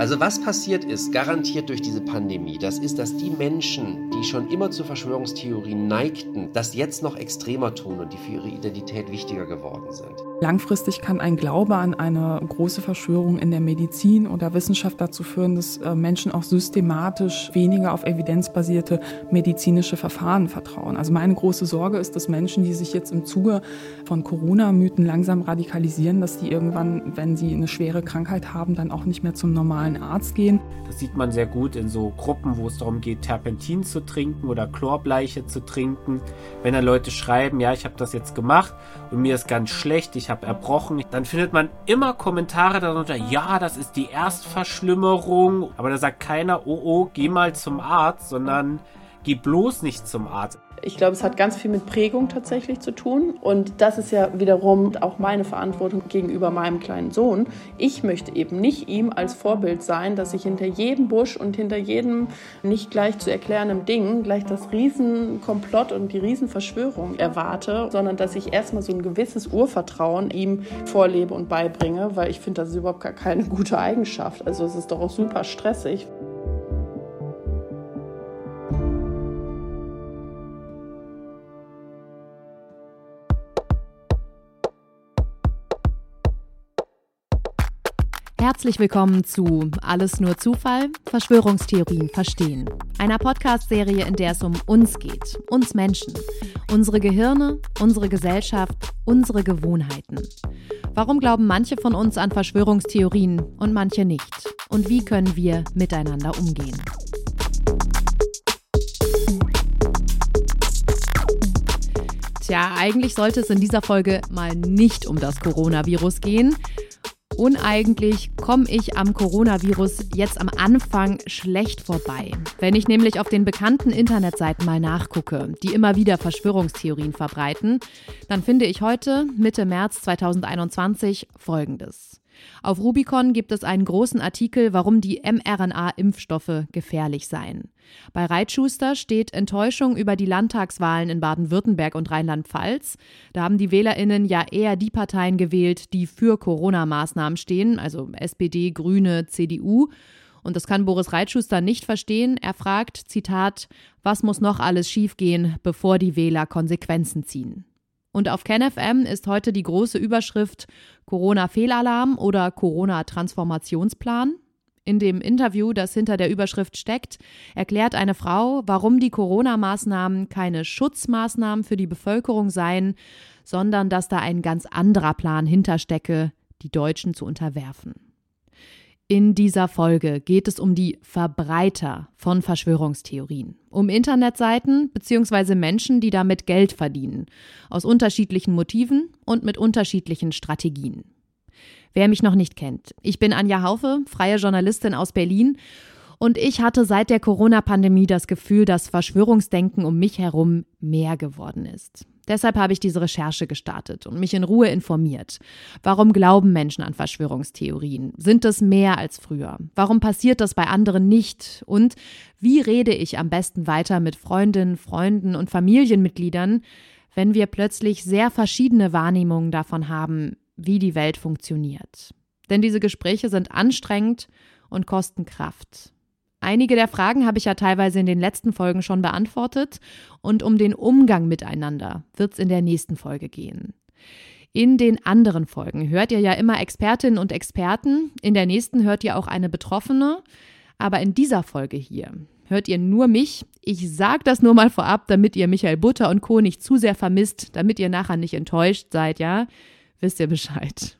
Also was passiert ist, garantiert durch diese Pandemie, das ist, dass die Menschen, die schon immer zu Verschwörungstheorien neigten, das jetzt noch extremer tun und die für ihre Identität wichtiger geworden sind. Langfristig kann ein Glaube an eine große Verschwörung in der Medizin oder Wissenschaft dazu führen, dass äh, Menschen auch systematisch weniger auf evidenzbasierte medizinische Verfahren vertrauen. Also meine große Sorge ist, dass Menschen, die sich jetzt im Zuge von Corona-Mythen langsam radikalisieren, dass die irgendwann, wenn sie eine schwere Krankheit haben, dann auch nicht mehr zum normalen Arzt gehen. Das sieht man sehr gut in so Gruppen, wo es darum geht, Terpentin zu trinken oder Chlorbleiche zu trinken. Wenn dann Leute schreiben, ja, ich habe das jetzt gemacht und mir ist ganz schlecht, ich habe erbrochen, dann findet man immer Kommentare darunter, ja, das ist die Erstverschlimmerung, aber da sagt keiner, oh oh, geh mal zum Arzt, sondern geh bloß nicht zum Arzt. Ich glaube, es hat ganz viel mit Prägung tatsächlich zu tun. Und das ist ja wiederum auch meine Verantwortung gegenüber meinem kleinen Sohn. Ich möchte eben nicht ihm als Vorbild sein, dass ich hinter jedem Busch und hinter jedem nicht gleich zu erklärenden Ding gleich das Riesenkomplott und die Riesenverschwörung erwarte, sondern dass ich erstmal so ein gewisses Urvertrauen ihm vorlebe und beibringe, weil ich finde, das ist überhaupt gar keine gute Eigenschaft. Also es ist doch auch super stressig. Herzlich willkommen zu Alles nur Zufall, Verschwörungstheorien verstehen. Einer Podcast-Serie, in der es um uns geht, uns Menschen, unsere Gehirne, unsere Gesellschaft, unsere Gewohnheiten. Warum glauben manche von uns an Verschwörungstheorien und manche nicht? Und wie können wir miteinander umgehen? Tja, eigentlich sollte es in dieser Folge mal nicht um das Coronavirus gehen. Uneigentlich komme ich am Coronavirus jetzt am Anfang schlecht vorbei. Wenn ich nämlich auf den bekannten Internetseiten mal nachgucke, die immer wieder Verschwörungstheorien verbreiten, dann finde ich heute, Mitte März 2021, Folgendes. Auf Rubicon gibt es einen großen Artikel, warum die mRNA-Impfstoffe gefährlich seien. Bei Reitschuster steht Enttäuschung über die Landtagswahlen in Baden-Württemberg und Rheinland-Pfalz. Da haben die WählerInnen ja eher die Parteien gewählt, die für Corona-Maßnahmen stehen, also SPD, Grüne, CDU. Und das kann Boris Reitschuster nicht verstehen. Er fragt, Zitat, was muss noch alles schiefgehen, bevor die Wähler Konsequenzen ziehen? Und auf KenFM ist heute die große Überschrift Corona-Fehlalarm oder Corona-Transformationsplan. In dem Interview, das hinter der Überschrift steckt, erklärt eine Frau, warum die Corona-Maßnahmen keine Schutzmaßnahmen für die Bevölkerung seien, sondern dass da ein ganz anderer Plan hinterstecke, die Deutschen zu unterwerfen. In dieser Folge geht es um die Verbreiter von Verschwörungstheorien, um Internetseiten bzw. Menschen, die damit Geld verdienen, aus unterschiedlichen Motiven und mit unterschiedlichen Strategien. Wer mich noch nicht kennt, ich bin Anja Haufe, freie Journalistin aus Berlin und ich hatte seit der Corona-Pandemie das Gefühl, dass Verschwörungsdenken um mich herum mehr geworden ist. Deshalb habe ich diese Recherche gestartet und mich in Ruhe informiert. Warum glauben Menschen an Verschwörungstheorien? Sind es mehr als früher? Warum passiert das bei anderen nicht? Und wie rede ich am besten weiter mit Freundinnen, Freunden und Familienmitgliedern, wenn wir plötzlich sehr verschiedene Wahrnehmungen davon haben, wie die Welt funktioniert? Denn diese Gespräche sind anstrengend und kosten Kraft. Einige der Fragen habe ich ja teilweise in den letzten Folgen schon beantwortet und um den Umgang miteinander wird es in der nächsten Folge gehen. In den anderen Folgen hört ihr ja immer Expertinnen und Experten, in der nächsten hört ihr auch eine Betroffene, aber in dieser Folge hier hört ihr nur mich. Ich sage das nur mal vorab, damit ihr Michael Butter und Co. nicht zu sehr vermisst, damit ihr nachher nicht enttäuscht seid, ja? Wisst ihr Bescheid.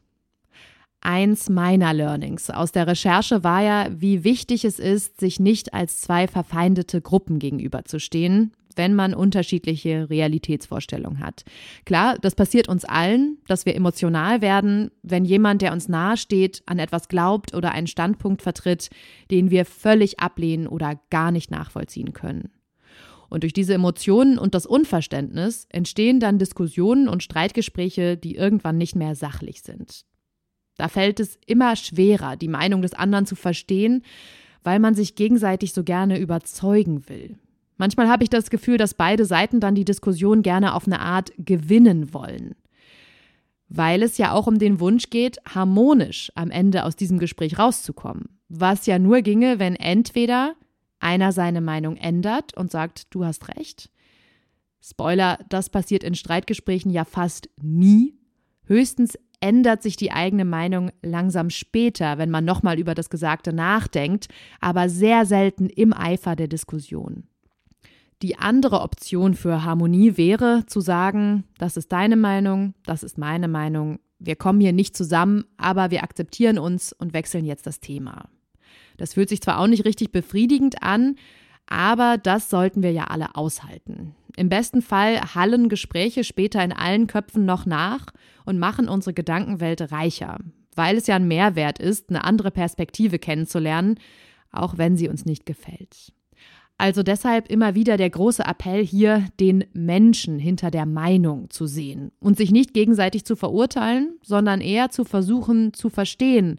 Eins meiner Learnings aus der Recherche war ja, wie wichtig es ist, sich nicht als zwei verfeindete Gruppen gegenüberzustehen, wenn man unterschiedliche Realitätsvorstellungen hat. Klar, das passiert uns allen, dass wir emotional werden, wenn jemand, der uns nahesteht, an etwas glaubt oder einen Standpunkt vertritt, den wir völlig ablehnen oder gar nicht nachvollziehen können. Und durch diese Emotionen und das Unverständnis entstehen dann Diskussionen und Streitgespräche, die irgendwann nicht mehr sachlich sind. Da fällt es immer schwerer, die Meinung des anderen zu verstehen, weil man sich gegenseitig so gerne überzeugen will. Manchmal habe ich das Gefühl, dass beide Seiten dann die Diskussion gerne auf eine Art gewinnen wollen. weil es ja auch um den Wunsch geht, harmonisch am Ende aus diesem Gespräch rauszukommen. Was ja nur ginge, wenn entweder einer seine Meinung ändert und sagt, du hast recht. Spoiler, das passiert in Streitgesprächen ja fast nie. Höchstens ändert sich die eigene Meinung langsam später, wenn man nochmal über das Gesagte nachdenkt, aber sehr selten im Eifer der Diskussion. Die andere Option für Harmonie wäre zu sagen, das ist deine Meinung, das ist meine Meinung, wir kommen hier nicht zusammen, aber wir akzeptieren uns und wechseln jetzt das Thema. Das fühlt sich zwar auch nicht richtig befriedigend an, aber das sollten wir ja alle aushalten. Im besten Fall hallen Gespräche später in allen Köpfen noch nach und machen unsere Gedankenwelt reicher, weil es ja ein Mehrwert ist, eine andere Perspektive kennenzulernen, auch wenn sie uns nicht gefällt. Also deshalb immer wieder der große Appell hier, den Menschen hinter der Meinung zu sehen und sich nicht gegenseitig zu verurteilen, sondern eher zu versuchen zu verstehen,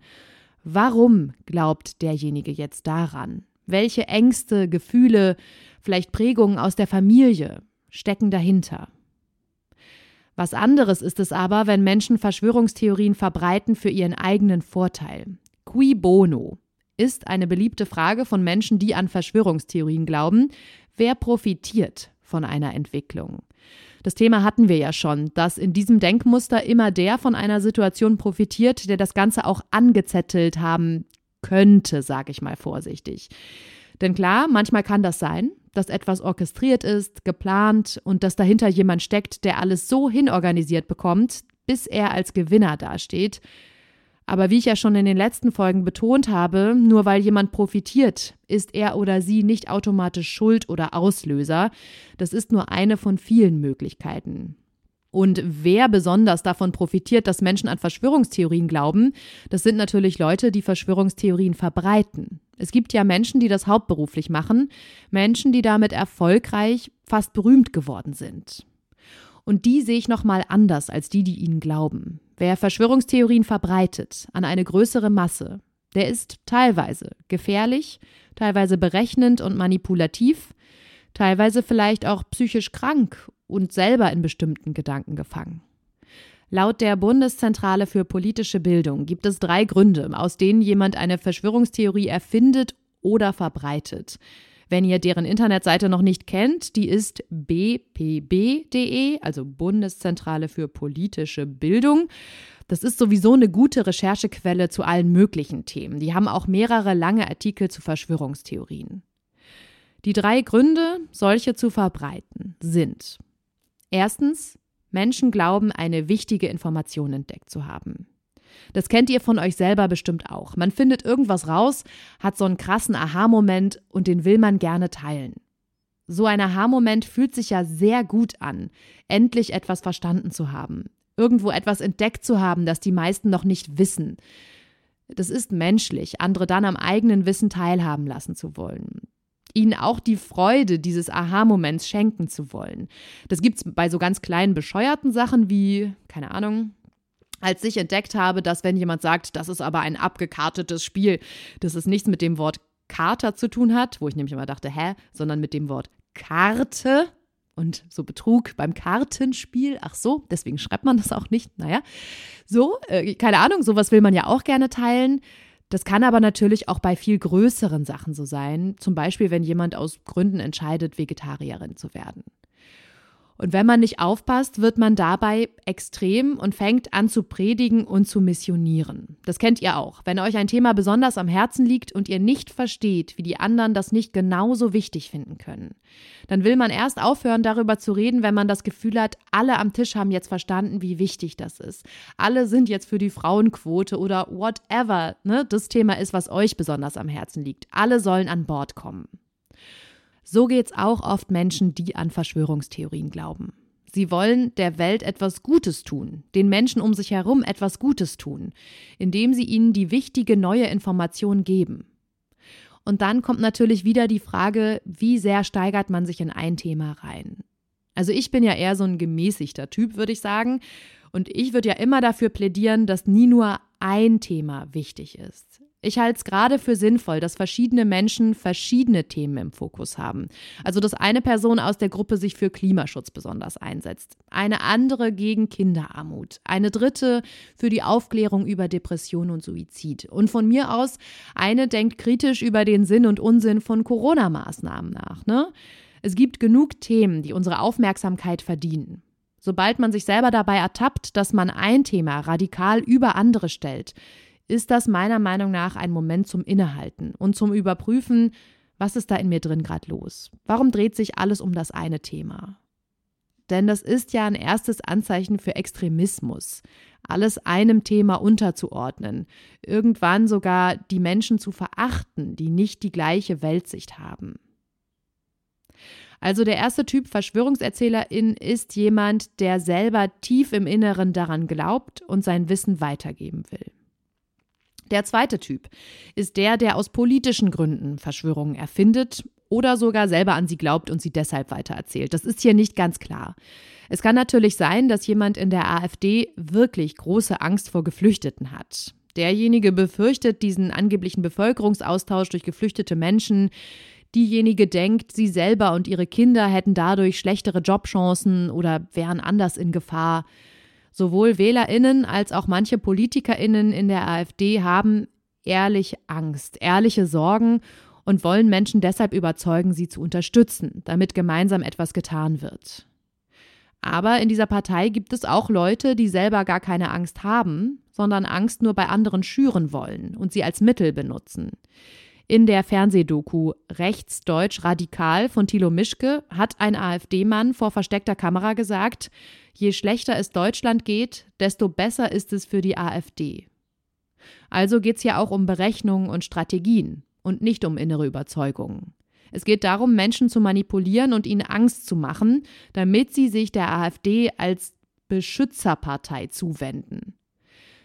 warum glaubt derjenige jetzt daran? Welche Ängste, Gefühle, vielleicht Prägungen aus der Familie stecken dahinter? Was anderes ist es aber, wenn Menschen Verschwörungstheorien verbreiten für ihren eigenen Vorteil. Qui bono? ist eine beliebte Frage von Menschen, die an Verschwörungstheorien glauben. Wer profitiert von einer Entwicklung? Das Thema hatten wir ja schon, dass in diesem Denkmuster immer der von einer Situation profitiert, der das Ganze auch angezettelt haben könnte, sage ich mal vorsichtig. Denn klar, manchmal kann das sein, dass etwas orchestriert ist, geplant und dass dahinter jemand steckt, der alles so hinorganisiert bekommt, bis er als Gewinner dasteht. Aber wie ich ja schon in den letzten Folgen betont habe, nur weil jemand profitiert, ist er oder sie nicht automatisch Schuld oder Auslöser. Das ist nur eine von vielen Möglichkeiten. Und wer besonders davon profitiert, dass Menschen an Verschwörungstheorien glauben, das sind natürlich Leute, die Verschwörungstheorien verbreiten. Es gibt ja Menschen, die das hauptberuflich machen, Menschen, die damit erfolgreich, fast berühmt geworden sind. Und die sehe ich nochmal anders als die, die ihnen glauben. Wer Verschwörungstheorien verbreitet an eine größere Masse, der ist teilweise gefährlich, teilweise berechnend und manipulativ, teilweise vielleicht auch psychisch krank und selber in bestimmten Gedanken gefangen. Laut der Bundeszentrale für politische Bildung gibt es drei Gründe, aus denen jemand eine Verschwörungstheorie erfindet oder verbreitet. Wenn ihr deren Internetseite noch nicht kennt, die ist bpb.de, also Bundeszentrale für politische Bildung. Das ist sowieso eine gute Recherchequelle zu allen möglichen Themen. Die haben auch mehrere lange Artikel zu Verschwörungstheorien. Die drei Gründe, solche zu verbreiten, sind erstens, Menschen glauben, eine wichtige Information entdeckt zu haben. Das kennt ihr von euch selber bestimmt auch. Man findet irgendwas raus, hat so einen krassen Aha-Moment und den will man gerne teilen. So ein Aha-Moment fühlt sich ja sehr gut an, endlich etwas verstanden zu haben, irgendwo etwas entdeckt zu haben, das die meisten noch nicht wissen. Das ist menschlich, andere dann am eigenen Wissen teilhaben lassen zu wollen. Ihnen auch die Freude dieses Aha-Moments schenken zu wollen. Das gibt es bei so ganz kleinen bescheuerten Sachen wie, keine Ahnung, als ich entdeckt habe, dass wenn jemand sagt, das ist aber ein abgekartetes Spiel, dass es nichts mit dem Wort Kater zu tun hat, wo ich nämlich immer dachte, hä, sondern mit dem Wort Karte und so Betrug beim Kartenspiel. Ach so, deswegen schreibt man das auch nicht. Naja, so, äh, keine Ahnung, sowas will man ja auch gerne teilen. Das kann aber natürlich auch bei viel größeren Sachen so sein. Zum Beispiel, wenn jemand aus Gründen entscheidet, Vegetarierin zu werden. Und wenn man nicht aufpasst, wird man dabei extrem und fängt an zu predigen und zu missionieren. Das kennt ihr auch. Wenn euch ein Thema besonders am Herzen liegt und ihr nicht versteht, wie die anderen das nicht genauso wichtig finden können, dann will man erst aufhören, darüber zu reden, wenn man das Gefühl hat, alle am Tisch haben jetzt verstanden, wie wichtig das ist. Alle sind jetzt für die Frauenquote oder whatever ne, das Thema ist, was euch besonders am Herzen liegt. Alle sollen an Bord kommen. So geht's auch oft Menschen, die an Verschwörungstheorien glauben. Sie wollen der Welt etwas Gutes tun, den Menschen um sich herum etwas Gutes tun, indem sie ihnen die wichtige neue Information geben. Und dann kommt natürlich wieder die Frage, wie sehr steigert man sich in ein Thema rein? Also ich bin ja eher so ein gemäßigter Typ, würde ich sagen. Und ich würde ja immer dafür plädieren, dass nie nur ein Thema wichtig ist. Ich halte es gerade für sinnvoll, dass verschiedene Menschen verschiedene Themen im Fokus haben. Also, dass eine Person aus der Gruppe sich für Klimaschutz besonders einsetzt, eine andere gegen Kinderarmut, eine dritte für die Aufklärung über Depression und Suizid. Und von mir aus, eine denkt kritisch über den Sinn und Unsinn von Corona-Maßnahmen nach. Ne? Es gibt genug Themen, die unsere Aufmerksamkeit verdienen. Sobald man sich selber dabei ertappt, dass man ein Thema radikal über andere stellt, ist das meiner Meinung nach ein Moment zum Innehalten und zum Überprüfen, was ist da in mir drin gerade los? Warum dreht sich alles um das eine Thema? Denn das ist ja ein erstes Anzeichen für Extremismus, alles einem Thema unterzuordnen, irgendwann sogar die Menschen zu verachten, die nicht die gleiche Weltsicht haben. Also der erste Typ Verschwörungserzählerin ist jemand, der selber tief im Inneren daran glaubt und sein Wissen weitergeben will. Der zweite Typ ist der, der aus politischen Gründen Verschwörungen erfindet oder sogar selber an sie glaubt und sie deshalb weitererzählt. Das ist hier nicht ganz klar. Es kann natürlich sein, dass jemand in der AfD wirklich große Angst vor Geflüchteten hat. Derjenige befürchtet diesen angeblichen Bevölkerungsaustausch durch geflüchtete Menschen. Diejenige denkt, sie selber und ihre Kinder hätten dadurch schlechtere Jobchancen oder wären anders in Gefahr. Sowohl Wählerinnen als auch manche Politikerinnen in der AfD haben ehrlich Angst, ehrliche Sorgen und wollen Menschen deshalb überzeugen, sie zu unterstützen, damit gemeinsam etwas getan wird. Aber in dieser Partei gibt es auch Leute, die selber gar keine Angst haben, sondern Angst nur bei anderen schüren wollen und sie als Mittel benutzen. In der Fernsehdoku Rechtsdeutsch Radikal von Thilo Mischke hat ein AfD-Mann vor versteckter Kamera gesagt, je schlechter es Deutschland geht, desto besser ist es für die AfD. Also geht es ja auch um Berechnungen und Strategien und nicht um innere Überzeugungen. Es geht darum, Menschen zu manipulieren und ihnen Angst zu machen, damit sie sich der AfD als Beschützerpartei zuwenden.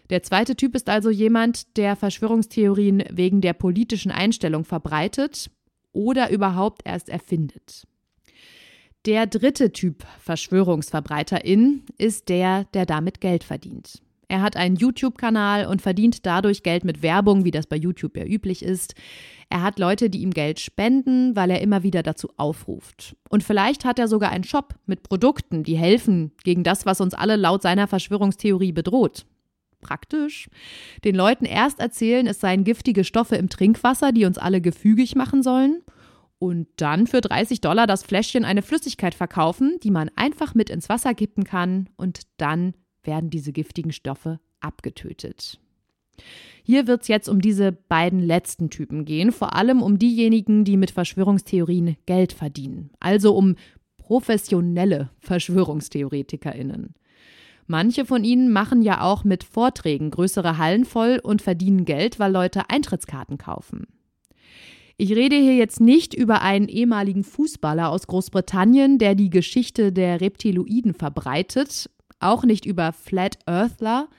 Der zweite Typ ist also jemand, der Verschwörungstheorien wegen der politischen Einstellung verbreitet oder überhaupt erst erfindet. Der dritte Typ Verschwörungsverbreiterin ist der, der damit Geld verdient. Er hat einen YouTube-Kanal und verdient dadurch Geld mit Werbung, wie das bei YouTube ja üblich ist. Er hat Leute, die ihm Geld spenden, weil er immer wieder dazu aufruft. Und vielleicht hat er sogar einen Shop mit Produkten, die helfen gegen das, was uns alle laut seiner Verschwörungstheorie bedroht praktisch. Den Leuten erst erzählen, es seien giftige Stoffe im Trinkwasser, die uns alle gefügig machen sollen. Und dann für 30 Dollar das Fläschchen eine Flüssigkeit verkaufen, die man einfach mit ins Wasser kippen kann. Und dann werden diese giftigen Stoffe abgetötet. Hier wird es jetzt um diese beiden letzten Typen gehen, vor allem um diejenigen, die mit Verschwörungstheorien Geld verdienen, also um professionelle Verschwörungstheoretikerinnen. Manche von ihnen machen ja auch mit Vorträgen größere Hallen voll und verdienen Geld, weil Leute Eintrittskarten kaufen. Ich rede hier jetzt nicht über einen ehemaligen Fußballer aus Großbritannien, der die Geschichte der Reptiloiden verbreitet, auch nicht über Flat Earthler,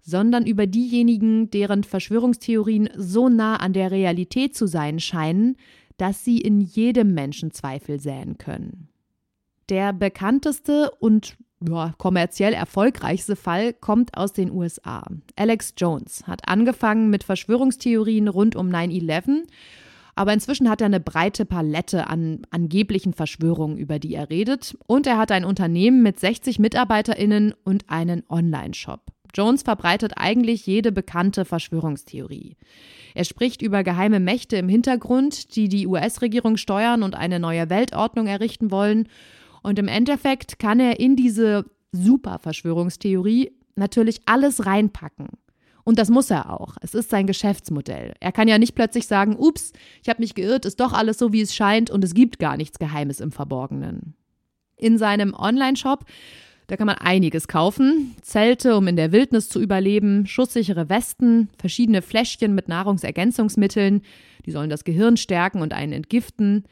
sondern über diejenigen, deren Verschwörungstheorien so nah an der Realität zu sein scheinen, dass sie in jedem Menschen Zweifel säen können. Der bekannteste und ja, kommerziell erfolgreichste Fall kommt aus den USA. Alex Jones hat angefangen mit Verschwörungstheorien rund um 9-11, aber inzwischen hat er eine breite Palette an angeblichen Verschwörungen, über die er redet. Und er hat ein Unternehmen mit 60 MitarbeiterInnen und einen Online-Shop. Jones verbreitet eigentlich jede bekannte Verschwörungstheorie. Er spricht über geheime Mächte im Hintergrund, die die US-Regierung steuern und eine neue Weltordnung errichten wollen und im Endeffekt kann er in diese Superverschwörungstheorie natürlich alles reinpacken. Und das muss er auch. Es ist sein Geschäftsmodell. Er kann ja nicht plötzlich sagen, ups, ich habe mich geirrt, ist doch alles so, wie es scheint und es gibt gar nichts Geheimes im Verborgenen. In seinem Online-Shop, da kann man einiges kaufen. Zelte, um in der Wildnis zu überleben, schusssichere Westen, verschiedene Fläschchen mit Nahrungsergänzungsmitteln, die sollen das Gehirn stärken und einen entgiften,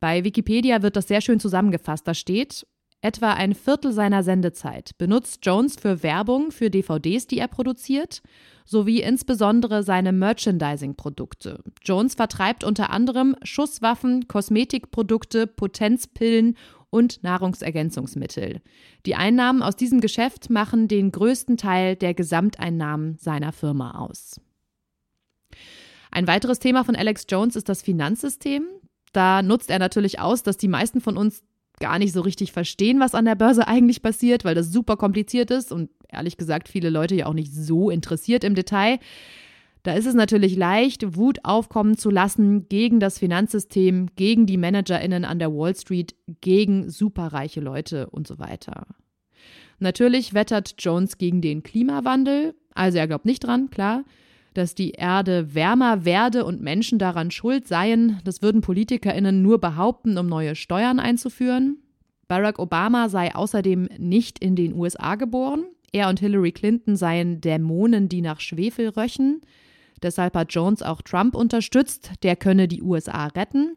bei Wikipedia wird das sehr schön zusammengefasst. Da steht, etwa ein Viertel seiner Sendezeit benutzt Jones für Werbung für DVDs, die er produziert, sowie insbesondere seine Merchandising-Produkte. Jones vertreibt unter anderem Schusswaffen, Kosmetikprodukte, Potenzpillen und Nahrungsergänzungsmittel. Die Einnahmen aus diesem Geschäft machen den größten Teil der Gesamteinnahmen seiner Firma aus. Ein weiteres Thema von Alex Jones ist das Finanzsystem. Da nutzt er natürlich aus, dass die meisten von uns gar nicht so richtig verstehen, was an der Börse eigentlich passiert, weil das super kompliziert ist und ehrlich gesagt viele Leute ja auch nicht so interessiert im Detail. Da ist es natürlich leicht, Wut aufkommen zu lassen gegen das Finanzsystem, gegen die Managerinnen an der Wall Street, gegen superreiche Leute und so weiter. Natürlich wettert Jones gegen den Klimawandel, also er glaubt nicht dran, klar. Dass die Erde wärmer werde und Menschen daran schuld seien, das würden PolitikerInnen nur behaupten, um neue Steuern einzuführen. Barack Obama sei außerdem nicht in den USA geboren. Er und Hillary Clinton seien Dämonen, die nach Schwefel röchen. Deshalb hat Jones auch Trump unterstützt, der könne die USA retten.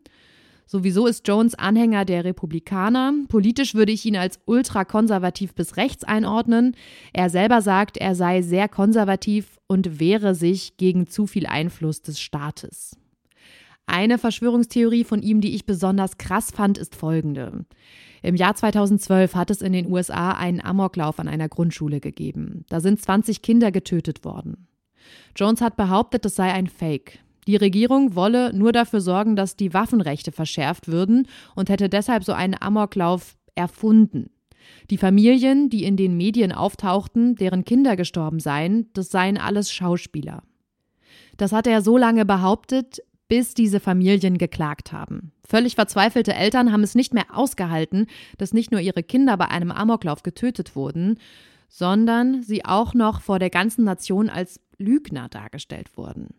Sowieso ist Jones Anhänger der Republikaner. Politisch würde ich ihn als ultrakonservativ bis rechts einordnen. Er selber sagt, er sei sehr konservativ und wehre sich gegen zu viel Einfluss des Staates. Eine Verschwörungstheorie von ihm, die ich besonders krass fand, ist folgende. Im Jahr 2012 hat es in den USA einen Amoklauf an einer Grundschule gegeben. Da sind 20 Kinder getötet worden. Jones hat behauptet, es sei ein Fake. Die Regierung wolle nur dafür sorgen, dass die Waffenrechte verschärft würden und hätte deshalb so einen Amoklauf erfunden. Die Familien, die in den Medien auftauchten, deren Kinder gestorben seien, das seien alles Schauspieler. Das hat er so lange behauptet, bis diese Familien geklagt haben. Völlig verzweifelte Eltern haben es nicht mehr ausgehalten, dass nicht nur ihre Kinder bei einem Amoklauf getötet wurden, sondern sie auch noch vor der ganzen Nation als Lügner dargestellt wurden.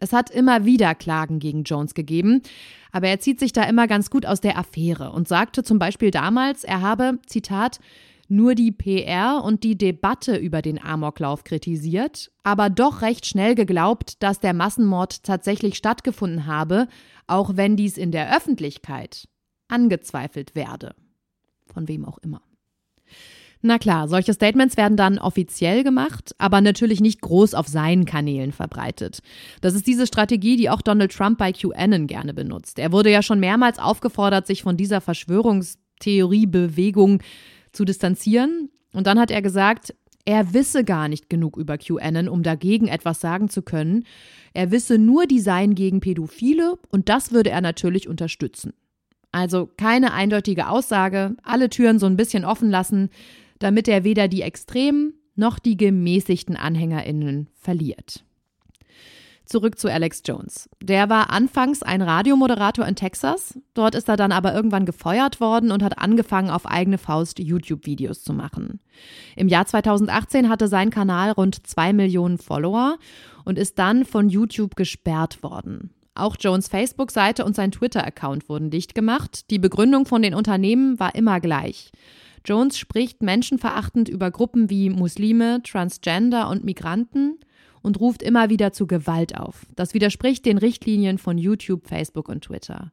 Es hat immer wieder Klagen gegen Jones gegeben, aber er zieht sich da immer ganz gut aus der Affäre und sagte zum Beispiel damals, er habe, Zitat, nur die PR und die Debatte über den Amoklauf kritisiert, aber doch recht schnell geglaubt, dass der Massenmord tatsächlich stattgefunden habe, auch wenn dies in der Öffentlichkeit angezweifelt werde. Von wem auch immer. Na klar, solche Statements werden dann offiziell gemacht, aber natürlich nicht groß auf seinen Kanälen verbreitet. Das ist diese Strategie, die auch Donald Trump bei QAnon gerne benutzt. Er wurde ja schon mehrmals aufgefordert, sich von dieser Verschwörungstheoriebewegung zu distanzieren. Und dann hat er gesagt, er wisse gar nicht genug über QAnon, um dagegen etwas sagen zu können. Er wisse nur, die seien gegen Pädophile und das würde er natürlich unterstützen. Also keine eindeutige Aussage, alle Türen so ein bisschen offen lassen damit er weder die extremen noch die gemäßigten Anhängerinnen verliert. Zurück zu Alex Jones. Der war anfangs ein Radiomoderator in Texas. Dort ist er dann aber irgendwann gefeuert worden und hat angefangen, auf eigene Faust YouTube-Videos zu machen. Im Jahr 2018 hatte sein Kanal rund zwei Millionen Follower und ist dann von YouTube gesperrt worden. Auch Jones Facebook-Seite und sein Twitter-Account wurden dicht gemacht. Die Begründung von den Unternehmen war immer gleich. Jones spricht menschenverachtend über Gruppen wie Muslime, Transgender und Migranten und ruft immer wieder zu Gewalt auf. Das widerspricht den Richtlinien von YouTube, Facebook und Twitter.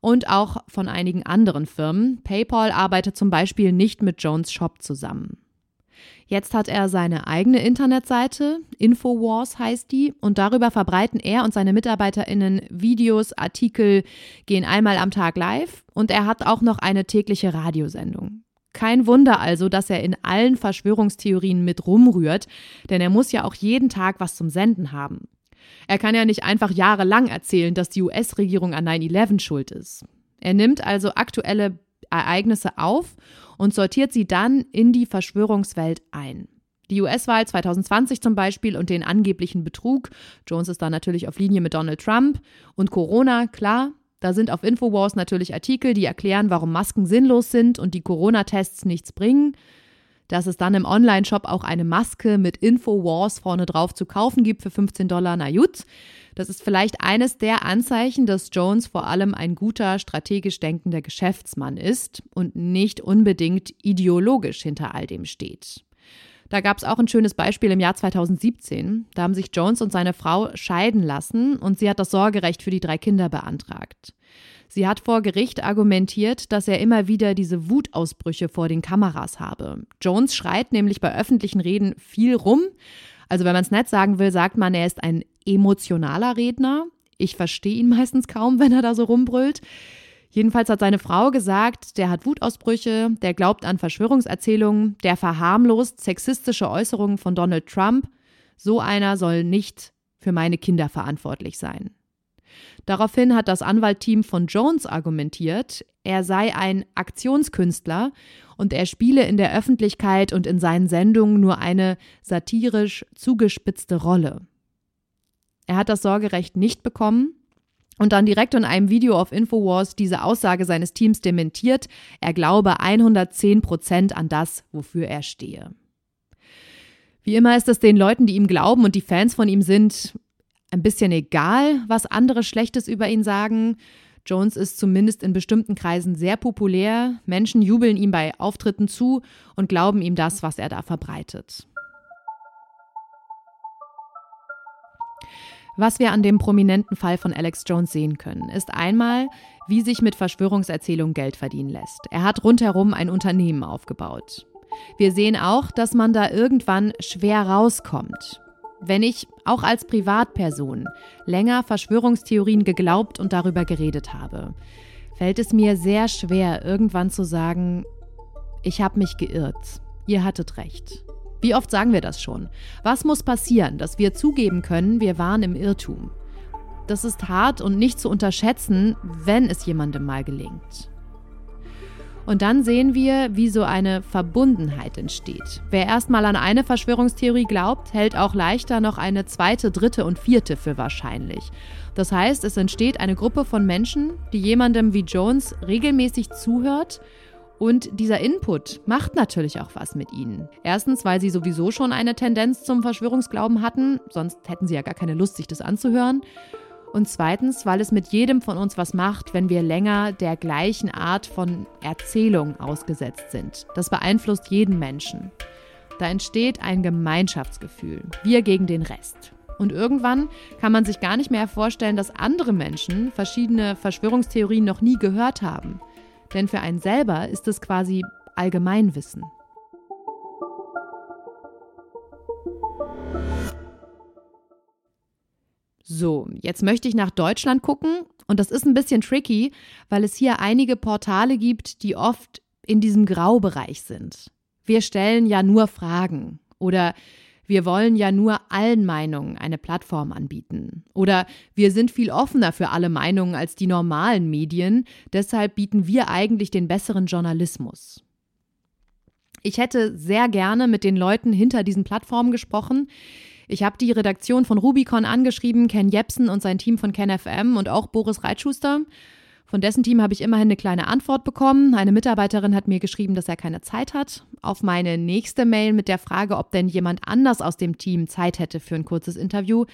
Und auch von einigen anderen Firmen. PayPal arbeitet zum Beispiel nicht mit Jones Shop zusammen. Jetzt hat er seine eigene Internetseite, Infowars heißt die, und darüber verbreiten er und seine MitarbeiterInnen Videos, Artikel, gehen einmal am Tag live und er hat auch noch eine tägliche Radiosendung. Kein Wunder also, dass er in allen Verschwörungstheorien mit rumrührt, denn er muss ja auch jeden Tag was zum Senden haben. Er kann ja nicht einfach jahrelang erzählen, dass die US-Regierung an 9-11 schuld ist. Er nimmt also aktuelle Ereignisse auf und sortiert sie dann in die Verschwörungswelt ein. Die US-Wahl 2020 zum Beispiel und den angeblichen Betrug. Jones ist da natürlich auf Linie mit Donald Trump. Und Corona, klar, da sind auf Infowars natürlich Artikel, die erklären, warum Masken sinnlos sind und die Corona-Tests nichts bringen. Dass es dann im Online-Shop auch eine Maske mit Infowars vorne drauf zu kaufen gibt für 15 Dollar, na gut. Das ist vielleicht eines der Anzeichen, dass Jones vor allem ein guter, strategisch denkender Geschäftsmann ist und nicht unbedingt ideologisch hinter all dem steht. Da gab es auch ein schönes Beispiel im Jahr 2017. Da haben sich Jones und seine Frau scheiden lassen und sie hat das Sorgerecht für die drei Kinder beantragt. Sie hat vor Gericht argumentiert, dass er immer wieder diese Wutausbrüche vor den Kameras habe. Jones schreit nämlich bei öffentlichen Reden viel rum. Also wenn man es nett sagen will, sagt man, er ist ein emotionaler Redner. Ich verstehe ihn meistens kaum, wenn er da so rumbrüllt. Jedenfalls hat seine Frau gesagt, der hat Wutausbrüche, der glaubt an Verschwörungserzählungen, der verharmlost sexistische Äußerungen von Donald Trump. So einer soll nicht für meine Kinder verantwortlich sein. Daraufhin hat das Anwaltteam von Jones argumentiert, er sei ein Aktionskünstler und er spiele in der Öffentlichkeit und in seinen Sendungen nur eine satirisch zugespitzte Rolle. Er hat das Sorgerecht nicht bekommen und dann direkt in einem Video auf Infowars diese Aussage seines Teams dementiert, er glaube 110 Prozent an das, wofür er stehe. Wie immer ist es den Leuten, die ihm glauben und die Fans von ihm sind, ein bisschen egal, was andere Schlechtes über ihn sagen. Jones ist zumindest in bestimmten Kreisen sehr populär. Menschen jubeln ihm bei Auftritten zu und glauben ihm das, was er da verbreitet. Was wir an dem prominenten Fall von Alex Jones sehen können, ist einmal, wie sich mit Verschwörungserzählungen Geld verdienen lässt. Er hat rundherum ein Unternehmen aufgebaut. Wir sehen auch, dass man da irgendwann schwer rauskommt. Wenn ich auch als Privatperson länger Verschwörungstheorien geglaubt und darüber geredet habe, fällt es mir sehr schwer, irgendwann zu sagen, ich habe mich geirrt, ihr hattet recht. Wie oft sagen wir das schon? Was muss passieren, dass wir zugeben können, wir waren im Irrtum? Das ist hart und nicht zu unterschätzen, wenn es jemandem mal gelingt. Und dann sehen wir, wie so eine Verbundenheit entsteht. Wer erstmal an eine Verschwörungstheorie glaubt, hält auch leichter noch eine zweite, dritte und vierte für wahrscheinlich. Das heißt, es entsteht eine Gruppe von Menschen, die jemandem wie Jones regelmäßig zuhört und dieser Input macht natürlich auch was mit ihnen. Erstens, weil sie sowieso schon eine Tendenz zum Verschwörungsglauben hatten, sonst hätten sie ja gar keine Lust, sich das anzuhören. Und zweitens, weil es mit jedem von uns was macht, wenn wir länger der gleichen Art von Erzählung ausgesetzt sind. Das beeinflusst jeden Menschen. Da entsteht ein Gemeinschaftsgefühl, wir gegen den Rest. Und irgendwann kann man sich gar nicht mehr vorstellen, dass andere Menschen verschiedene Verschwörungstheorien noch nie gehört haben. Denn für einen selber ist es quasi Allgemeinwissen. So, jetzt möchte ich nach Deutschland gucken und das ist ein bisschen tricky, weil es hier einige Portale gibt, die oft in diesem Graubereich sind. Wir stellen ja nur Fragen oder wir wollen ja nur allen Meinungen eine Plattform anbieten. Oder wir sind viel offener für alle Meinungen als die normalen Medien, deshalb bieten wir eigentlich den besseren Journalismus. Ich hätte sehr gerne mit den Leuten hinter diesen Plattformen gesprochen, ich habe die Redaktion von Rubicon angeschrieben, Ken Jepsen und sein Team von KenFM und auch Boris Reitschuster. Von dessen Team habe ich immerhin eine kleine Antwort bekommen. Eine Mitarbeiterin hat mir geschrieben, dass er keine Zeit hat. Auf meine nächste Mail mit der Frage, ob denn jemand anders aus dem Team Zeit hätte für ein kurzes Interview,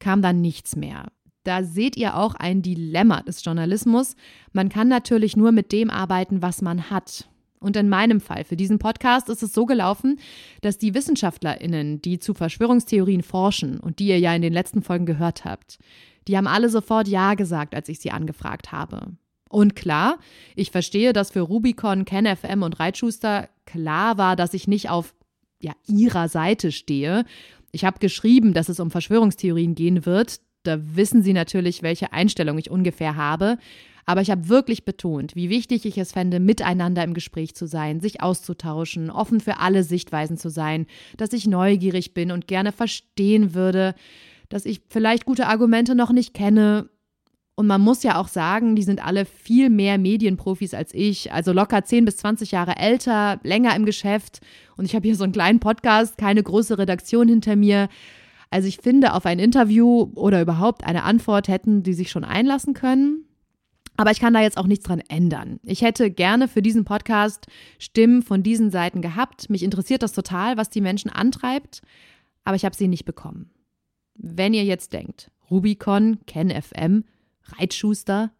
kam dann nichts mehr. Da seht ihr auch ein Dilemma des Journalismus. Man kann natürlich nur mit dem arbeiten, was man hat. Und in meinem Fall für diesen Podcast ist es so gelaufen, dass die WissenschaftlerInnen, die zu Verschwörungstheorien forschen und die ihr ja in den letzten Folgen gehört habt, die haben alle sofort Ja gesagt, als ich sie angefragt habe. Und klar, ich verstehe, dass für Rubicon, KenFM und Reitschuster klar war, dass ich nicht auf ja, ihrer Seite stehe. Ich habe geschrieben, dass es um Verschwörungstheorien gehen wird. Da wissen sie natürlich, welche Einstellung ich ungefähr habe. Aber ich habe wirklich betont, wie wichtig ich es fände, miteinander im Gespräch zu sein, sich auszutauschen, offen für alle Sichtweisen zu sein, dass ich neugierig bin und gerne verstehen würde, dass ich vielleicht gute Argumente noch nicht kenne. Und man muss ja auch sagen, die sind alle viel mehr Medienprofis als ich, also locker 10 bis 20 Jahre älter, länger im Geschäft. Und ich habe hier so einen kleinen Podcast, keine große Redaktion hinter mir. Also ich finde, auf ein Interview oder überhaupt eine Antwort hätten die sich schon einlassen können. Aber ich kann da jetzt auch nichts dran ändern. Ich hätte gerne für diesen Podcast Stimmen von diesen Seiten gehabt. Mich interessiert das total, was die Menschen antreibt, aber ich habe sie nicht bekommen. Wenn ihr jetzt denkt, Rubicon, Ken FM, Reitschuster,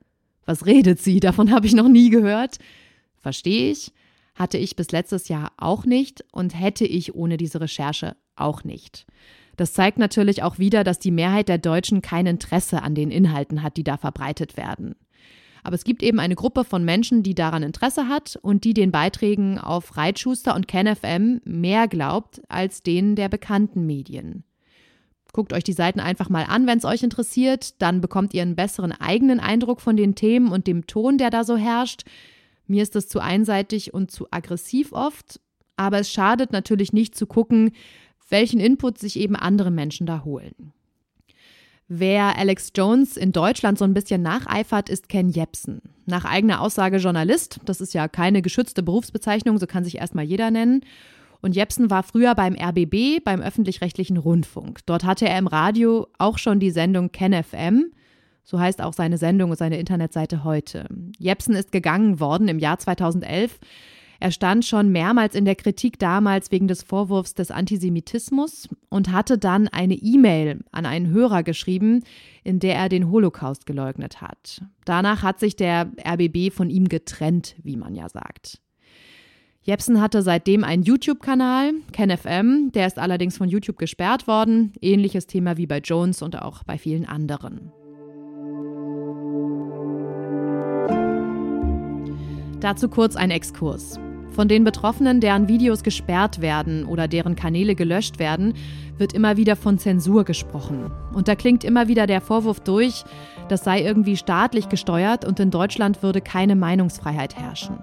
was redet sie? Davon habe ich noch nie gehört. Verstehe ich, hatte ich bis letztes Jahr auch nicht und hätte ich ohne diese Recherche auch nicht. Das zeigt natürlich auch wieder, dass die Mehrheit der Deutschen kein Interesse an den Inhalten hat, die da verbreitet werden. Aber es gibt eben eine Gruppe von Menschen, die daran Interesse hat und die den Beiträgen auf Reitschuster und KenFM mehr glaubt als denen der bekannten Medien. Guckt euch die Seiten einfach mal an, wenn es euch interessiert, dann bekommt ihr einen besseren eigenen Eindruck von den Themen und dem Ton, der da so herrscht. Mir ist das zu einseitig und zu aggressiv oft, aber es schadet natürlich nicht zu gucken, welchen Input sich eben andere Menschen da holen. Wer Alex Jones in Deutschland so ein bisschen nacheifert, ist Ken Jebsen. Nach eigener Aussage Journalist. Das ist ja keine geschützte Berufsbezeichnung, so kann sich erstmal jeder nennen. Und Jepsen war früher beim RBB, beim öffentlich-rechtlichen Rundfunk. Dort hatte er im Radio auch schon die Sendung KenFM. So heißt auch seine Sendung und seine Internetseite heute. Jepsen ist gegangen worden im Jahr 2011. Er stand schon mehrmals in der Kritik damals wegen des Vorwurfs des Antisemitismus und hatte dann eine E-Mail an einen Hörer geschrieben, in der er den Holocaust geleugnet hat. Danach hat sich der RBB von ihm getrennt, wie man ja sagt. Jepsen hatte seitdem einen YouTube-Kanal, KenFM, der ist allerdings von YouTube gesperrt worden. Ähnliches Thema wie bei Jones und auch bei vielen anderen. Dazu kurz ein Exkurs. Von den Betroffenen, deren Videos gesperrt werden oder deren Kanäle gelöscht werden, wird immer wieder von Zensur gesprochen. Und da klingt immer wieder der Vorwurf durch, das sei irgendwie staatlich gesteuert und in Deutschland würde keine Meinungsfreiheit herrschen.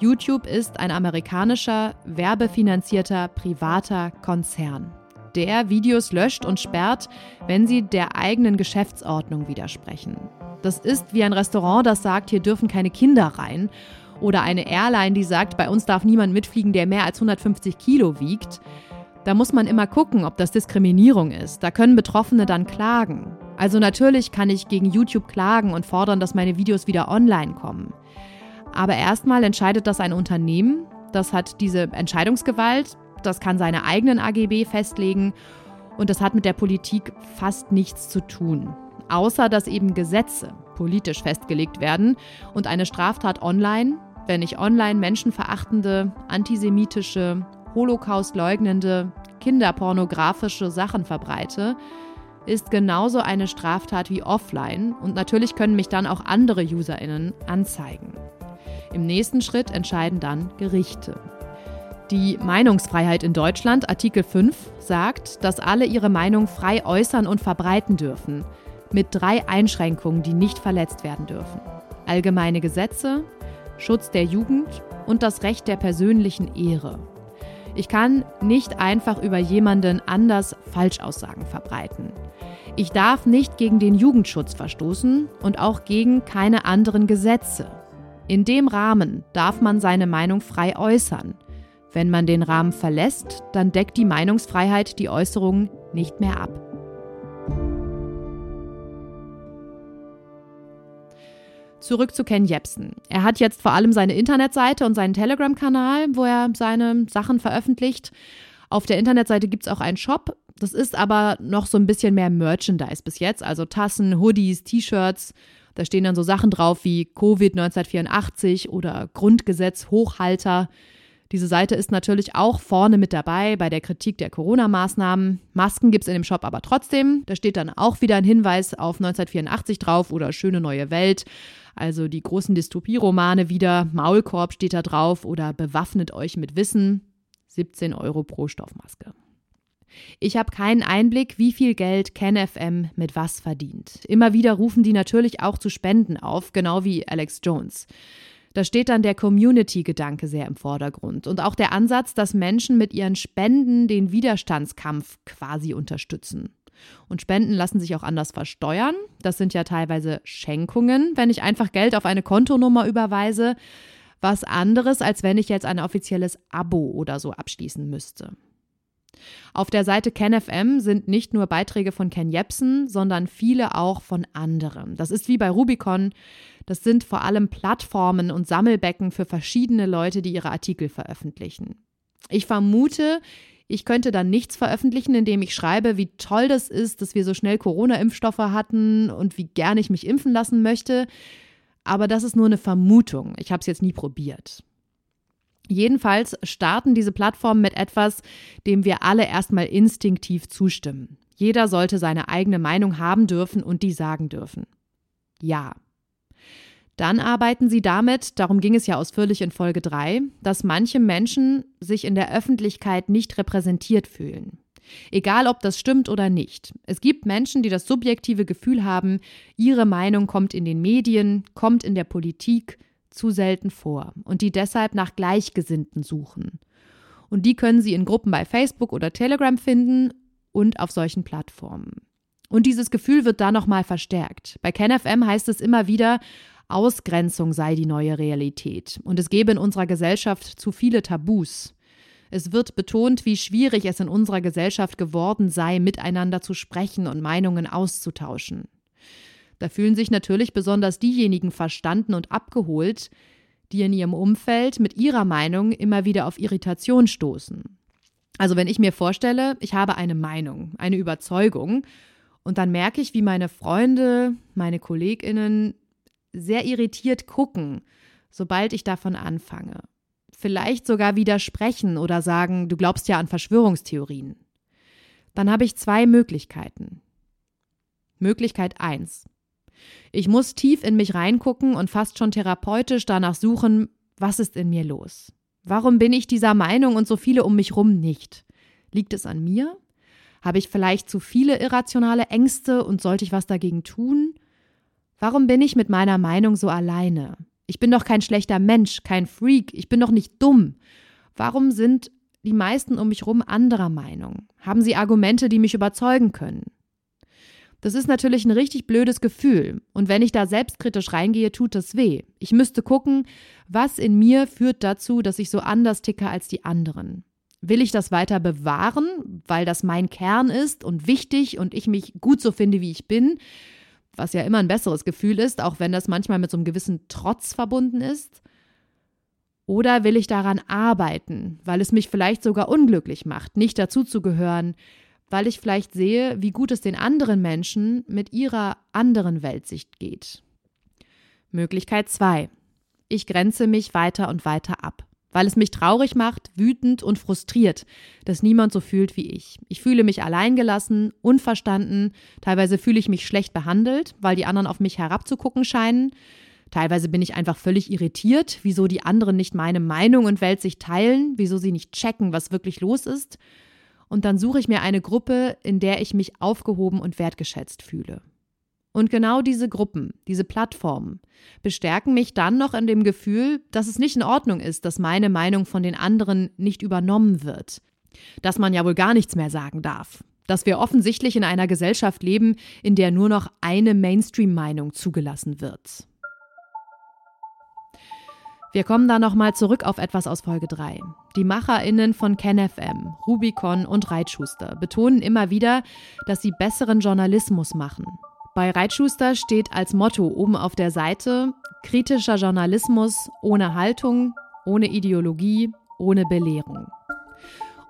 YouTube ist ein amerikanischer, werbefinanzierter, privater Konzern, der Videos löscht und sperrt, wenn sie der eigenen Geschäftsordnung widersprechen. Das ist wie ein Restaurant, das sagt, hier dürfen keine Kinder rein. Oder eine Airline, die sagt, bei uns darf niemand mitfliegen, der mehr als 150 Kilo wiegt. Da muss man immer gucken, ob das Diskriminierung ist. Da können Betroffene dann klagen. Also natürlich kann ich gegen YouTube klagen und fordern, dass meine Videos wieder online kommen. Aber erstmal entscheidet das ein Unternehmen, das hat diese Entscheidungsgewalt, das kann seine eigenen AGB festlegen und das hat mit der Politik fast nichts zu tun. Außer dass eben Gesetze politisch festgelegt werden und eine Straftat online, wenn ich online menschenverachtende, antisemitische, Holocaust-leugnende, kinderpornografische Sachen verbreite, ist genauso eine Straftat wie offline und natürlich können mich dann auch andere UserInnen anzeigen. Im nächsten Schritt entscheiden dann Gerichte. Die Meinungsfreiheit in Deutschland, Artikel 5, sagt, dass alle ihre Meinung frei äußern und verbreiten dürfen, mit drei Einschränkungen, die nicht verletzt werden dürfen. Allgemeine Gesetze, Schutz der Jugend und das Recht der persönlichen Ehre. Ich kann nicht einfach über jemanden anders Falschaussagen verbreiten. Ich darf nicht gegen den Jugendschutz verstoßen und auch gegen keine anderen Gesetze. In dem Rahmen darf man seine Meinung frei äußern. Wenn man den Rahmen verlässt, dann deckt die Meinungsfreiheit die Äußerungen nicht mehr ab. Zurück zu Ken Jebsen. Er hat jetzt vor allem seine Internetseite und seinen Telegram-Kanal, wo er seine Sachen veröffentlicht. Auf der Internetseite gibt es auch einen Shop. Das ist aber noch so ein bisschen mehr Merchandise bis jetzt, also Tassen, Hoodies, T-Shirts da stehen dann so Sachen drauf wie Covid 1984 oder Grundgesetz Hochhalter. Diese Seite ist natürlich auch vorne mit dabei bei der Kritik der Corona-Maßnahmen. Masken gibt es in dem Shop aber trotzdem. Da steht dann auch wieder ein Hinweis auf 1984 drauf oder Schöne neue Welt. Also die großen Dystopie-Romane wieder. Maulkorb steht da drauf oder Bewaffnet euch mit Wissen. 17 Euro pro Stoffmaske. Ich habe keinen Einblick, wie viel Geld KenFM mit was verdient. Immer wieder rufen die natürlich auch zu Spenden auf, genau wie Alex Jones. Da steht dann der Community-Gedanke sehr im Vordergrund und auch der Ansatz, dass Menschen mit ihren Spenden den Widerstandskampf quasi unterstützen. Und Spenden lassen sich auch anders versteuern. Das sind ja teilweise Schenkungen, wenn ich einfach Geld auf eine Kontonummer überweise. Was anderes, als wenn ich jetzt ein offizielles Abo oder so abschließen müsste. Auf der Seite KenFM sind nicht nur Beiträge von Ken Jebsen, sondern viele auch von anderen. Das ist wie bei Rubicon. Das sind vor allem Plattformen und Sammelbecken für verschiedene Leute, die ihre Artikel veröffentlichen. Ich vermute, ich könnte dann nichts veröffentlichen, indem ich schreibe, wie toll das ist, dass wir so schnell Corona-Impfstoffe hatten und wie gerne ich mich impfen lassen möchte. Aber das ist nur eine Vermutung. Ich habe es jetzt nie probiert. Jedenfalls starten diese Plattformen mit etwas, dem wir alle erstmal instinktiv zustimmen. Jeder sollte seine eigene Meinung haben dürfen und die sagen dürfen. Ja. Dann arbeiten sie damit, darum ging es ja ausführlich in Folge 3, dass manche Menschen sich in der Öffentlichkeit nicht repräsentiert fühlen. Egal, ob das stimmt oder nicht. Es gibt Menschen, die das subjektive Gefühl haben, ihre Meinung kommt in den Medien, kommt in der Politik, zu selten vor und die deshalb nach Gleichgesinnten suchen. Und die können Sie in Gruppen bei Facebook oder Telegram finden und auf solchen Plattformen. Und dieses Gefühl wird da nochmal verstärkt. Bei KenFM heißt es immer wieder, Ausgrenzung sei die neue Realität. Und es gebe in unserer Gesellschaft zu viele Tabus. Es wird betont, wie schwierig es in unserer Gesellschaft geworden sei, miteinander zu sprechen und Meinungen auszutauschen. Da fühlen sich natürlich besonders diejenigen verstanden und abgeholt, die in ihrem Umfeld mit ihrer Meinung immer wieder auf Irritation stoßen. Also wenn ich mir vorstelle, ich habe eine Meinung, eine Überzeugung und dann merke ich, wie meine Freunde, meine Kolleginnen sehr irritiert gucken, sobald ich davon anfange. Vielleicht sogar widersprechen oder sagen, du glaubst ja an Verschwörungstheorien. Dann habe ich zwei Möglichkeiten. Möglichkeit eins: Ich muss tief in mich reingucken und fast schon therapeutisch danach suchen, was ist in mir los? Warum bin ich dieser Meinung und so viele um mich rum nicht? Liegt es an mir? Habe ich vielleicht zu viele irrationale Ängste und sollte ich was dagegen tun? Warum bin ich mit meiner Meinung so alleine? Ich bin doch kein schlechter Mensch, kein Freak, ich bin doch nicht dumm. Warum sind die meisten um mich rum anderer Meinung? Haben sie Argumente, die mich überzeugen können? Das ist natürlich ein richtig blödes Gefühl. Und wenn ich da selbstkritisch reingehe, tut das weh. Ich müsste gucken, was in mir führt dazu, dass ich so anders ticke als die anderen. Will ich das weiter bewahren, weil das mein Kern ist und wichtig und ich mich gut so finde, wie ich bin? Was ja immer ein besseres Gefühl ist, auch wenn das manchmal mit so einem gewissen Trotz verbunden ist. Oder will ich daran arbeiten, weil es mich vielleicht sogar unglücklich macht, nicht dazuzugehören, weil ich vielleicht sehe, wie gut es den anderen Menschen mit ihrer anderen Weltsicht geht. Möglichkeit 2. Ich grenze mich weiter und weiter ab weil es mich traurig macht, wütend und frustriert, dass niemand so fühlt wie ich. Ich fühle mich alleingelassen, unverstanden, teilweise fühle ich mich schlecht behandelt, weil die anderen auf mich herabzugucken scheinen. Teilweise bin ich einfach völlig irritiert, wieso die anderen nicht meine Meinung und Welt sich teilen, wieso sie nicht checken, was wirklich los ist. Und dann suche ich mir eine Gruppe, in der ich mich aufgehoben und wertgeschätzt fühle. Und genau diese Gruppen, diese Plattformen, bestärken mich dann noch in dem Gefühl, dass es nicht in Ordnung ist, dass meine Meinung von den anderen nicht übernommen wird. Dass man ja wohl gar nichts mehr sagen darf. Dass wir offensichtlich in einer Gesellschaft leben, in der nur noch eine Mainstream-Meinung zugelassen wird. Wir kommen da nochmal zurück auf etwas aus Folge 3. Die MacherInnen von KenFM, Rubicon und Reitschuster betonen immer wieder, dass sie besseren Journalismus machen, bei Reitschuster steht als Motto oben auf der Seite kritischer Journalismus ohne Haltung, ohne Ideologie, ohne Belehrung.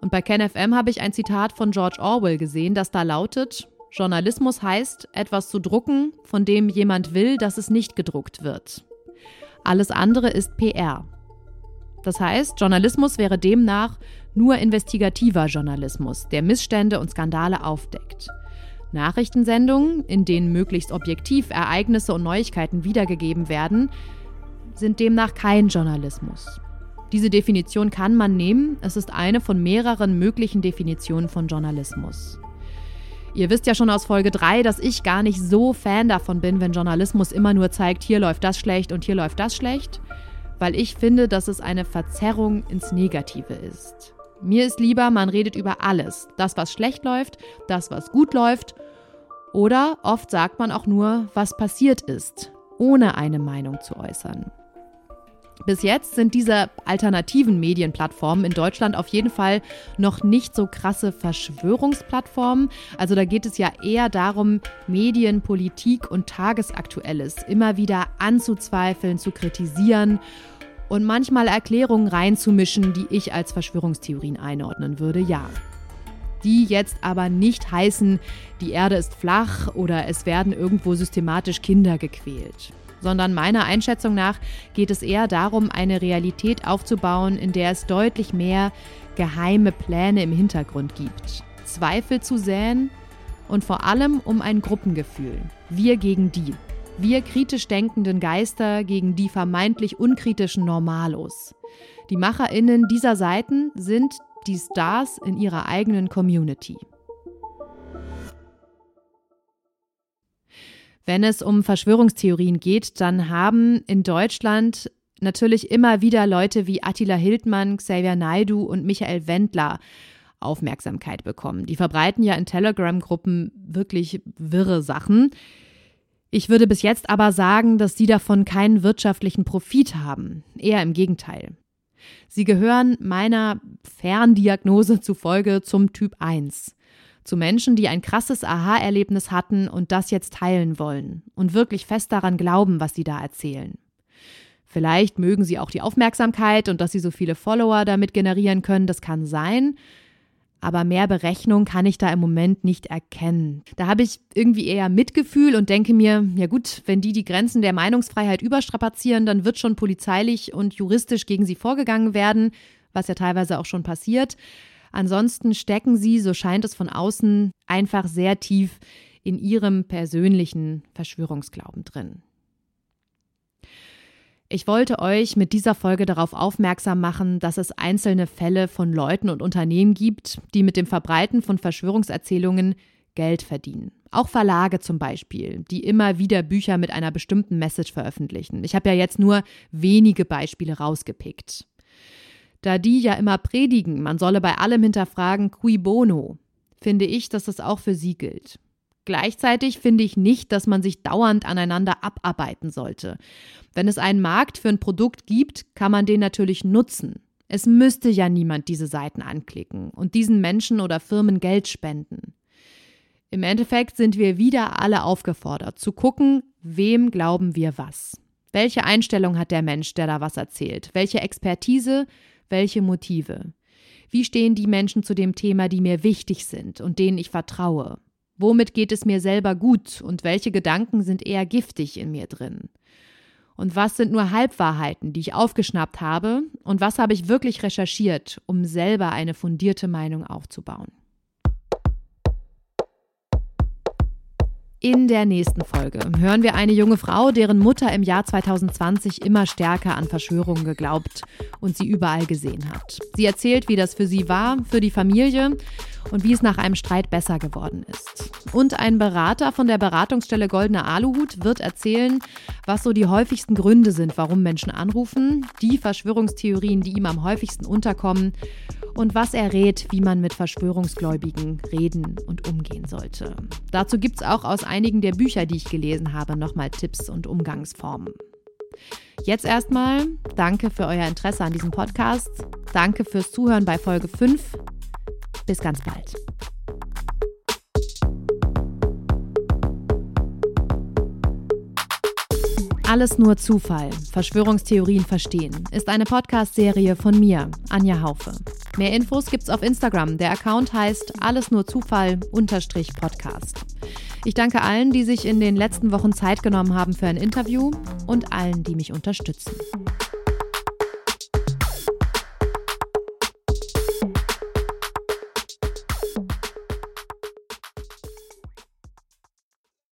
Und bei KenFM habe ich ein Zitat von George Orwell gesehen, das da lautet, Journalismus heißt, etwas zu drucken, von dem jemand will, dass es nicht gedruckt wird. Alles andere ist PR. Das heißt, Journalismus wäre demnach nur investigativer Journalismus, der Missstände und Skandale aufdeckt. Nachrichtensendungen, in denen möglichst objektiv Ereignisse und Neuigkeiten wiedergegeben werden, sind demnach kein Journalismus. Diese Definition kann man nehmen, es ist eine von mehreren möglichen Definitionen von Journalismus. Ihr wisst ja schon aus Folge 3, dass ich gar nicht so Fan davon bin, wenn Journalismus immer nur zeigt, hier läuft das schlecht und hier läuft das schlecht, weil ich finde, dass es eine Verzerrung ins Negative ist. Mir ist lieber, man redet über alles. Das, was schlecht läuft, das, was gut läuft. Oder oft sagt man auch nur, was passiert ist, ohne eine Meinung zu äußern. Bis jetzt sind diese alternativen Medienplattformen in Deutschland auf jeden Fall noch nicht so krasse Verschwörungsplattformen. Also da geht es ja eher darum, Medien, Politik und Tagesaktuelles immer wieder anzuzweifeln, zu kritisieren und manchmal Erklärungen reinzumischen, die ich als Verschwörungstheorien einordnen würde, ja. Die jetzt aber nicht heißen, die Erde ist flach oder es werden irgendwo systematisch Kinder gequält. Sondern meiner Einschätzung nach geht es eher darum, eine Realität aufzubauen, in der es deutlich mehr geheime Pläne im Hintergrund gibt. Zweifel zu säen und vor allem um ein Gruppengefühl. Wir gegen die. Wir kritisch denkenden Geister gegen die vermeintlich unkritischen Normalos. Die Macherinnen dieser Seiten sind die Stars in ihrer eigenen Community. Wenn es um Verschwörungstheorien geht, dann haben in Deutschland natürlich immer wieder Leute wie Attila Hildmann, Xavier Naidu und Michael Wendler Aufmerksamkeit bekommen. Die verbreiten ja in Telegram-Gruppen wirklich wirre Sachen. Ich würde bis jetzt aber sagen, dass sie davon keinen wirtschaftlichen Profit haben. Eher im Gegenteil. Sie gehören meiner Ferndiagnose zufolge zum Typ 1. Zu Menschen, die ein krasses Aha-Erlebnis hatten und das jetzt teilen wollen und wirklich fest daran glauben, was sie da erzählen. Vielleicht mögen sie auch die Aufmerksamkeit und dass sie so viele Follower damit generieren können, das kann sein aber mehr Berechnung kann ich da im Moment nicht erkennen. Da habe ich irgendwie eher Mitgefühl und denke mir, ja gut, wenn die die Grenzen der Meinungsfreiheit überstrapazieren, dann wird schon polizeilich und juristisch gegen sie vorgegangen werden, was ja teilweise auch schon passiert. Ansonsten stecken sie, so scheint es von außen, einfach sehr tief in ihrem persönlichen Verschwörungsglauben drin. Ich wollte euch mit dieser Folge darauf aufmerksam machen, dass es einzelne Fälle von Leuten und Unternehmen gibt, die mit dem Verbreiten von Verschwörungserzählungen Geld verdienen. Auch Verlage zum Beispiel, die immer wieder Bücher mit einer bestimmten Message veröffentlichen. Ich habe ja jetzt nur wenige Beispiele rausgepickt. Da die ja immer predigen, man solle bei allem hinterfragen, cui bono, finde ich, dass das auch für sie gilt. Gleichzeitig finde ich nicht, dass man sich dauernd aneinander abarbeiten sollte. Wenn es einen Markt für ein Produkt gibt, kann man den natürlich nutzen. Es müsste ja niemand diese Seiten anklicken und diesen Menschen oder Firmen Geld spenden. Im Endeffekt sind wir wieder alle aufgefordert, zu gucken, wem glauben wir was. Welche Einstellung hat der Mensch, der da was erzählt? Welche Expertise? Welche Motive? Wie stehen die Menschen zu dem Thema, die mir wichtig sind und denen ich vertraue? Womit geht es mir selber gut und welche Gedanken sind eher giftig in mir drin? Und was sind nur Halbwahrheiten, die ich aufgeschnappt habe? Und was habe ich wirklich recherchiert, um selber eine fundierte Meinung aufzubauen? In der nächsten Folge hören wir eine junge Frau, deren Mutter im Jahr 2020 immer stärker an Verschwörungen geglaubt und sie überall gesehen hat. Sie erzählt, wie das für sie war, für die Familie und wie es nach einem Streit besser geworden ist. Und ein Berater von der Beratungsstelle Goldener Aluhut wird erzählen, was so die häufigsten Gründe sind, warum Menschen anrufen, die Verschwörungstheorien, die ihm am häufigsten unterkommen und was er rät, wie man mit Verschwörungsgläubigen reden und umgehen sollte. Dazu gibt es auch aus einigen der Bücher, die ich gelesen habe, nochmal Tipps und Umgangsformen. Jetzt erstmal danke für euer Interesse an diesem Podcast. Danke fürs Zuhören bei Folge 5. Bis ganz bald. Alles nur Zufall. Verschwörungstheorien verstehen ist eine Podcast-Serie von mir, Anja Haufe. Mehr Infos gibt's auf Instagram. Der Account heißt Alles nur Zufall Podcast. Ich danke allen, die sich in den letzten Wochen Zeit genommen haben für ein Interview und allen, die mich unterstützen.